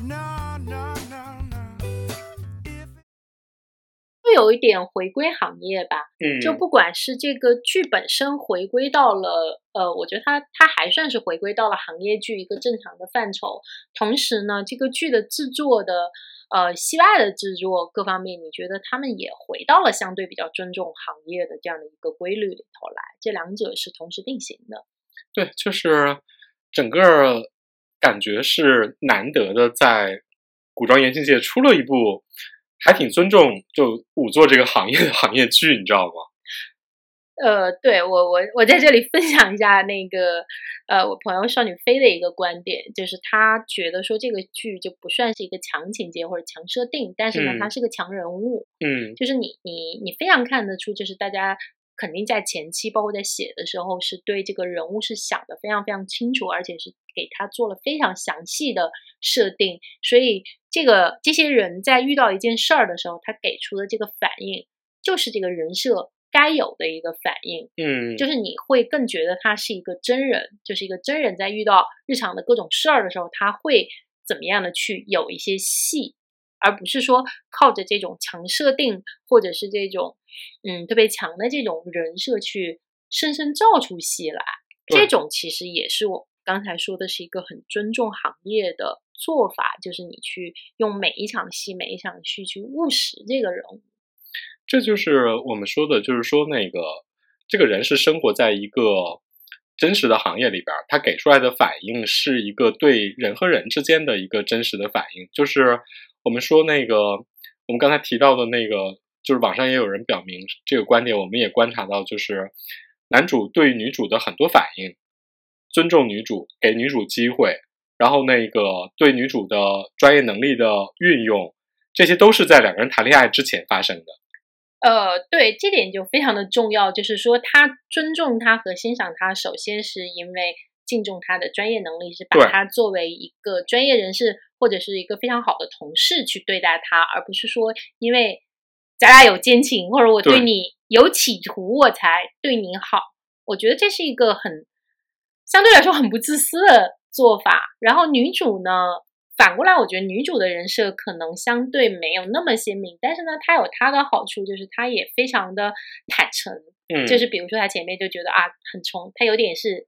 No, no, no, no. 会有一点回归行业吧，嗯，就不管是这个剧本身回归到了，呃，我觉得它它还算是回归到了行业剧一个正常的范畴。同时呢，这个剧的制作的，呃，戏外的制作各方面，你觉得他们也回到了相对比较尊重行业的这样的一个规律里头来，这两者是同时并行的。对，就是整个感觉是难得的，在古装言情界出了一部还挺尊重就仵作这个行业的行业剧，你知道吗？呃，对我我我在这里分享一下那个呃，我朋友少女飞的一个观点，就是他觉得说这个剧就不算是一个强情节或者强设定，但是呢，嗯它是个强人物，嗯就是你你你非常看得出，就是大家肯定在前期，包括在写的时候，是对这个人物是想的非常非常清楚，而且是给他做了非常详细的设定。所以这个这些人在遇到一件事儿的时候，他给出的这个反应，就是这个人设该有的一个反应。嗯，就是你会更觉得他是一个真人，就是一个真人在遇到日常的各种事儿的时候，他会怎么样的去有一些戏，而不是说靠着这种强设定或者是这种嗯特别强的这种人设去生生造出戏来。这种其实也是我刚才说的是一个很尊重行业的做法，就是你去用每一场戏每一场戏去务实这个人物。这就是我们说的，就是说那个这个人是生活在一个真实的行业里边儿，他给出来的反应是一个对人和人之间的一个真实的反应。就是我们说那个我们刚才提到的那个，就是网上也有人表明这个观点，我们也观察到，就是男主对女主的很多反应，尊重女主，给女主机会，然后那个对女主的专业能力的运用，这些都是在两个人谈恋爱之前发生的。呃，对，这点就非常的重要，就是说他尊重她和欣赏她，首先是因为敬重她的专业能力，是把对他作为一个专业人士或者是一个非常好的同事去对待他，而不是说因为咱俩有奸情或者我对对你有企图我才对你好。我觉得这是一个很相对来说很不自私的做法。然后女主呢，反过来，我觉得女主的人设可能相对没有那么鲜明，但是呢，她有她的好处，就是她也非常的坦诚。嗯，就是比如说，她前面就觉得啊很冲，她有点是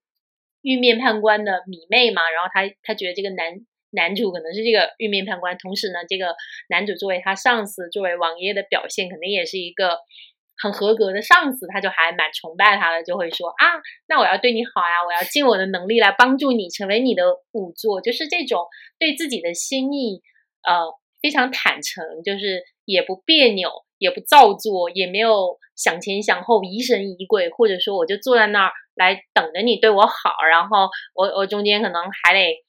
玉面判官的迷妹嘛，然后她她觉得这个男男主可能是这个玉面判官，同时呢，这个男主作为他上司，作为王爷的表现，肯定也是一个。很合格的上司，他就还蛮崇拜他的，就会说啊，那我要对你好呀，我要尽我的能力来帮助你成为你的仵作，就是这种对自己的心意，呃，非常坦诚，就是也不别扭，也不造作，也没有想前想后、疑神疑鬼，或者说我就坐在那儿来等着你对我好，然后我我中间可能还得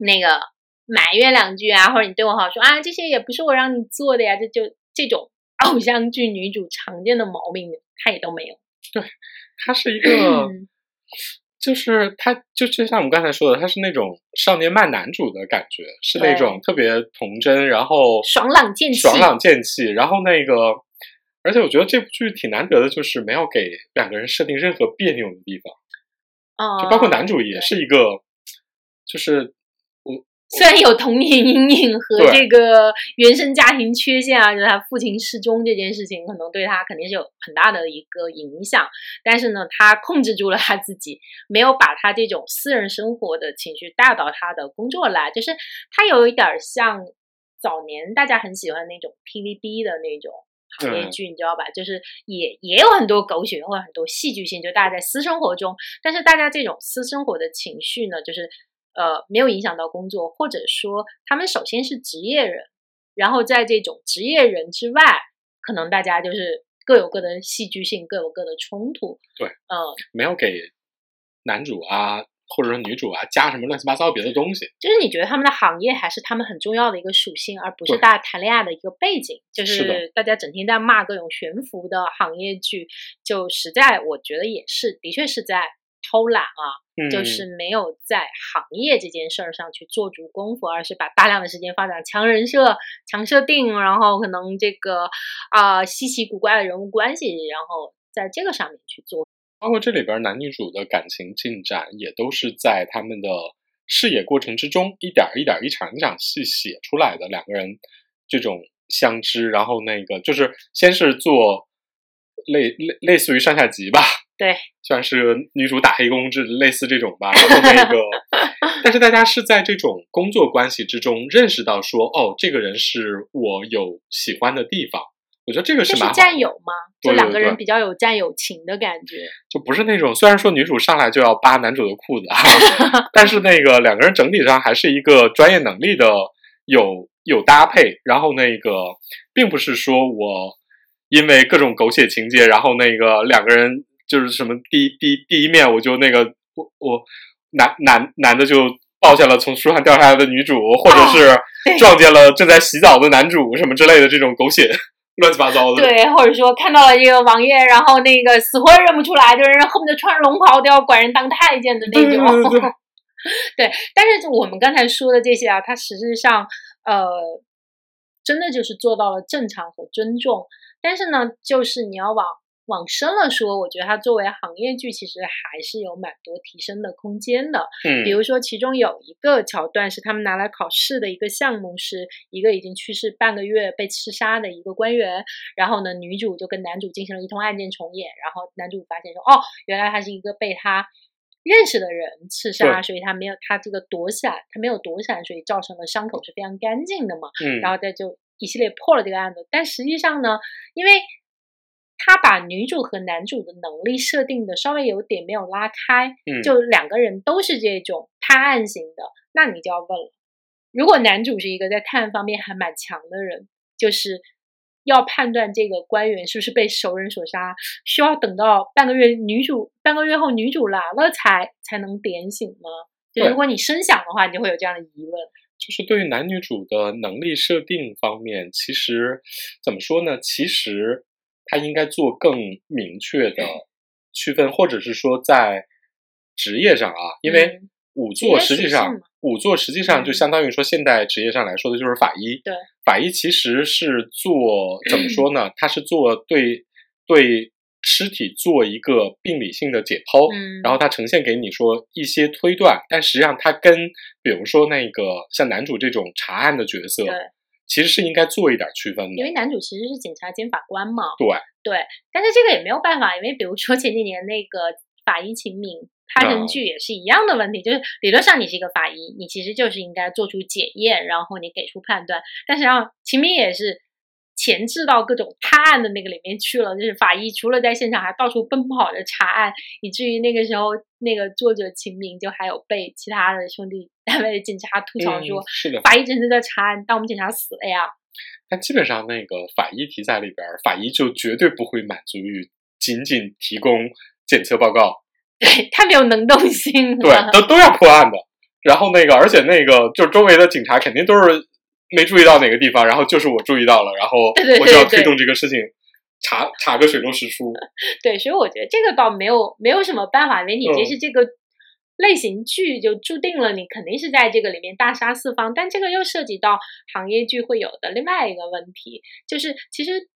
那个埋怨两句啊，或者你对我好说啊，这些也不是我让你做的呀，这就这种偶像剧女主常见的毛病，她也都没有。对他是一个，就是他就就像我们刚才说的，他是那种少年漫男主的感觉，是那种特别童真，然后爽朗剑气爽朗剑气，然后那个，而且我觉得这部剧挺难得的，就是没有给两个人设定任何别扭的地方，啊，就包括男主也是一个，就是虽然有童年阴影和这个原生家庭缺陷啊，就是他父亲失踪这件事情，可能对他肯定是有很大的一个影响。但是呢，他控制住了他自己，没有把他这种私人生活的情绪带到他的工作来。就是他有一点儿像早年大家很喜欢那种 TVB 的那种行业嗯剧，你知道吧？就是也也有很多狗血或者很多戏剧性，就大家在私生活中，但是大家这种私生活的情绪呢，就是呃没有影响到工作，或者说他们首先是职业人，然后在这种职业人之外，可能大家就是各有各的戏剧性，各有各的冲突。对，嗯、没有给男主啊或者说女主啊加什么乱七八糟别的东西。就是你觉得他们的行业还是他们很重要的一个属性，而不是大家谈恋爱的一个背景。就是大家整天在骂各种悬浮的行业剧，就实在我觉得也是，的确是在偷懒啊。嗯，就是没有在行业这件事儿上去做足功夫，而是把大量的时间发展强人设、强设定，然后可能这个啊、稀奇古怪的人物关系，然后在这个上面去做。包括这里边男女主的感情进展，也都是在他们的视野过程之中，一点儿一点儿、一场一场戏写出来的两个人这种相知，然后那个就是先是做类类类似于上下级吧，对，算是女主打黑工这类似这种吧，然后那个，但是大家是在这种工作关系之中认识到说，哦，这个人是我有喜欢的地方，我觉得这个是是蛮好的战友吗？就对对对两个人比较有战友情的感觉。就不是那种虽然说女主上来就要扒男主的裤子，啊，但是那个两个人整体上还是一个专业能力的有有搭配，然后那个并不是说我因为各种狗血情节，然后那个两个人就是什么第一第一第一面我就那个我我男男男的就抱下了从树上掉下来的女主，或者是撞见了正在洗澡的男主什么之类的这种狗血乱七八糟的。对，或者说看到了这个王爷，然后那个死活认不出来，就是恨不得穿着龙袍都要管人当太监的那种。对对对 对，但是我们刚才说的这些啊，它实质上呃，真的就是做到了正常和尊重。但是呢，就是你要往往深了说，我觉得它作为行业剧，其实还是有蛮多提升的空间的。嗯，比如说，其中有一个桥段是他们拿来考试的一个项目，是一个已经去世半个月被刺杀的一个官员。然后呢，女主就跟男主进行了一通案件重演。然后男主发现说，哦，原来他是一个被他认识的人刺杀，所以他没有他这个躲闪，他没有躲闪，所以造成了伤口是非常干净的嘛。嗯，然后再就一系列破了这个案子。但实际上呢，因为他把女主和男主的能力设定的稍微有点没有拉开，嗯就两个人都是这种探案型的，那你就要问了，如果男主是一个在探案方面还蛮强的人，就是。要判断这个官员是不是被熟人所杀，需要等到半个月女主半个月后女主来了才才能点醒吗？就如果你深想的话，你就会有这样的疑问。就是对于男女主的能力设定方面，其实怎么说呢？其实他应该做更明确的区分，或者是说在职业上啊，因为嗯。仵作实际上仵作实际上就嗯。相当于说现代职业上来说的就是法医。对，法医其实是做怎么说呢？他是做对对尸体做一个病理性的解剖，嗯。然后它呈现给你说一些推断，但实际上它跟比如说那个像男主这种查案的角色对，其实是应该做一点区分的。因为男主其实是警察兼法官嘛，对对，但是这个也没有办法，因为比如说前几年那个法医秦明拍成嗯剧也是一样的问题，就是理论上你是一个法医，你其实就是应该做出检验，然后你给出判断，但是让秦明也是。前置到各种探案的那个里面去了，就是法医除了在现场还到处奔跑着查案，以至于那个时候那个作者秦明就还有被其他的兄弟单位的警察吐槽说，嗯、是的，法医真的在查案，但我们警察死了呀。但基本上那个法医题材里边儿，法医就绝对不会满足于仅仅提供检测报告，对，他没有能动性。对，都都要破案的。然后那个，而且那个，就周围的警察肯定都是没注意到哪个地方，然后就是我注意到了，然后 我就要推动这个事情，查查个水落石出。对，所以我觉得这个倒没有没有什么办法，因为你这嗯是这个类型剧，就注定了你肯定是在这个里面大杀四方。但这个又涉及到行业剧会有的另外一个问题，就是其实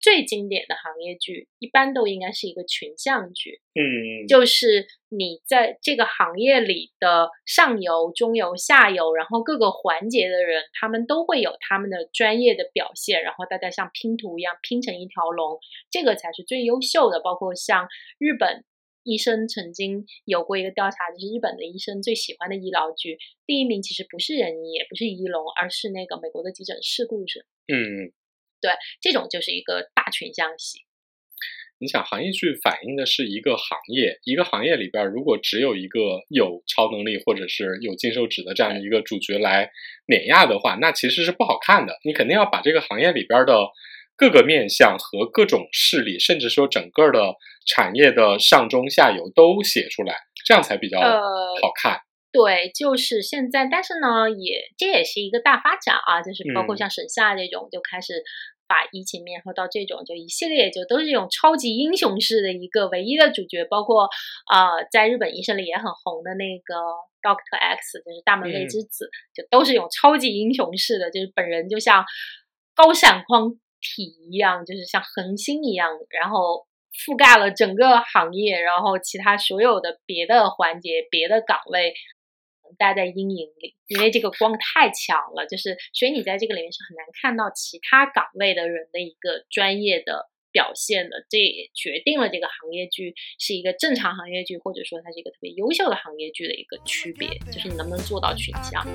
最经典的行业剧一般都应该是一个群像剧，嗯，就是你在这个行业里的上游、中游、下游，然后各个环节的人，他们都会有他们的专业的表现，然后大家像拼图一样拼成一条龙，这个才是最优秀的。包括像日本医生曾经有过一个调查，就是日本的医生最喜欢的医疗剧，第一名其实不是人医，也不是医龙，而是那个美国的急诊室故事。嗯，这种就是一个大群像戏。你想，行业剧反映的是一个行业，一个行业里边儿如果只有一个有超能力或者是有金手指的这样的一个主角来碾压的话，那其实是不好看的。你肯定要把这个行业里边儿的各个面相和各种势力，甚至说整个的产业的上中下游都写出来，这样才比较呃好看。对，就是现在，但是呢，也这也是一个大发展啊，就是包括嗯像神夏这种，就开始把疫情面，然后到这种就一系列就都是这种超级英雄式的一个唯一的主角，包括呃，在日本医生里也很红的那个 Doctor X，就是大门卫嗯之子，就都是这种超级英雄式的，就是本人就像高闪光体一样，就是像恒星一样，然后覆盖了整个行业，然后其他所有的别的环节、别的岗位。待在阴影里，因为这个光太强了，就是所以你在这个里面是很难看到其他岗位的人的一个专业的表现的。这也决定了这个行业剧是一个正常行业剧，或者说它是一个特别优秀的行业剧的一个区别，就是你能不能做到群像。